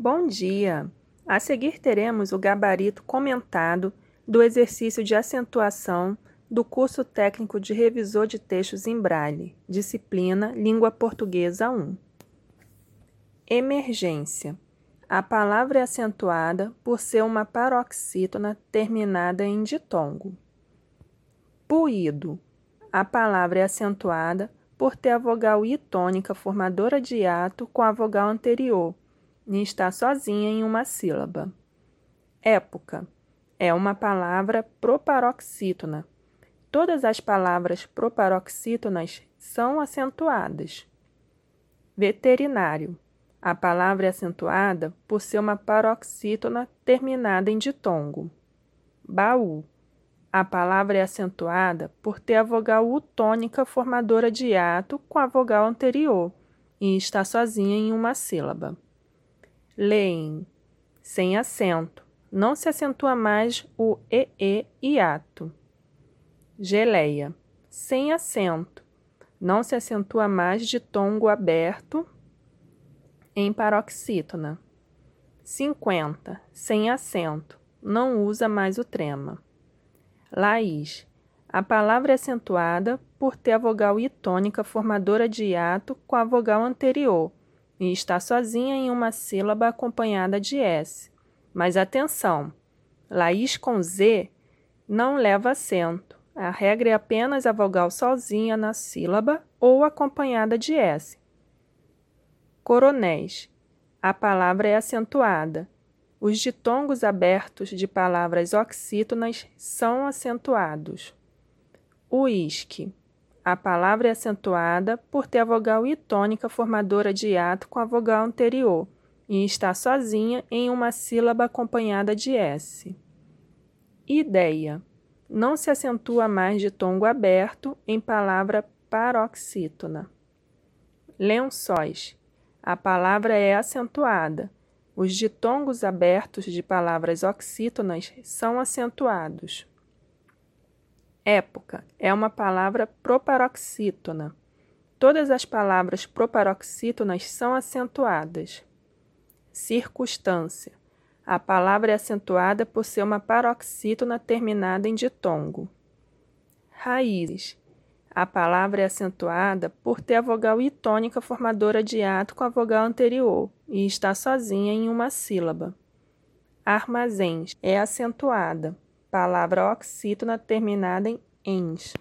Bom dia! A seguir teremos o gabarito comentado do exercício de acentuação do curso técnico de revisor de textos em Braille, disciplina Língua Portuguesa 1. Emergência. A palavra é acentuada por ser uma paroxítona terminada em ditongo. Puído. A palavra é acentuada por ter a vogal I tônica formadora de ato com a vogal anterior e está sozinha em uma sílaba. Época é uma palavra proparoxítona. Todas as palavras proparoxítonas são acentuadas. Veterinário. A palavra é acentuada por ser uma paroxítona terminada em ditongo. Baú. A palavra é acentuada por ter a vogal U tônica formadora de ato com a vogal anterior e está sozinha em uma sílaba. Leem, sem acento. Não se acentua mais o EE e ato. Geleia, sem acento. Não se acentua mais de tongo aberto em paroxítona. 50. Sem acento. Não usa mais o trema. Laís. A palavra é acentuada por ter a vogal I tônica formadora de ato com a vogal anterior e está sozinha em uma sílaba acompanhada de S. Mas atenção, Laís com Z não leva acento. A regra é apenas a vogal sozinha na sílaba ou acompanhada de S. Coronéis. A palavra é acentuada. Os ditongos abertos de palavras oxítonas são acentuados. Uísque. A palavra é acentuada por ter a vogal I tônica formadora de ato com a vogal anterior e está sozinha em uma sílaba acompanhada de S. Ideia. Não se acentua mais de tongo aberto em palavra paroxítona. Lençóis. A palavra é acentuada. Os ditongos abertos de palavras oxítonas são acentuados. Época é uma palavra proparoxítona. Todas as palavras proparoxítonas são acentuadas. Circunstância. A palavra é acentuada por ser uma paroxítona terminada em ditongo. Raízes. A palavra é acentuada por ter a vogal I tônica formadora de ato com a vogal anterior e está sozinha em uma sílaba. Armazéns é acentuada palavra oxítona terminada em ens.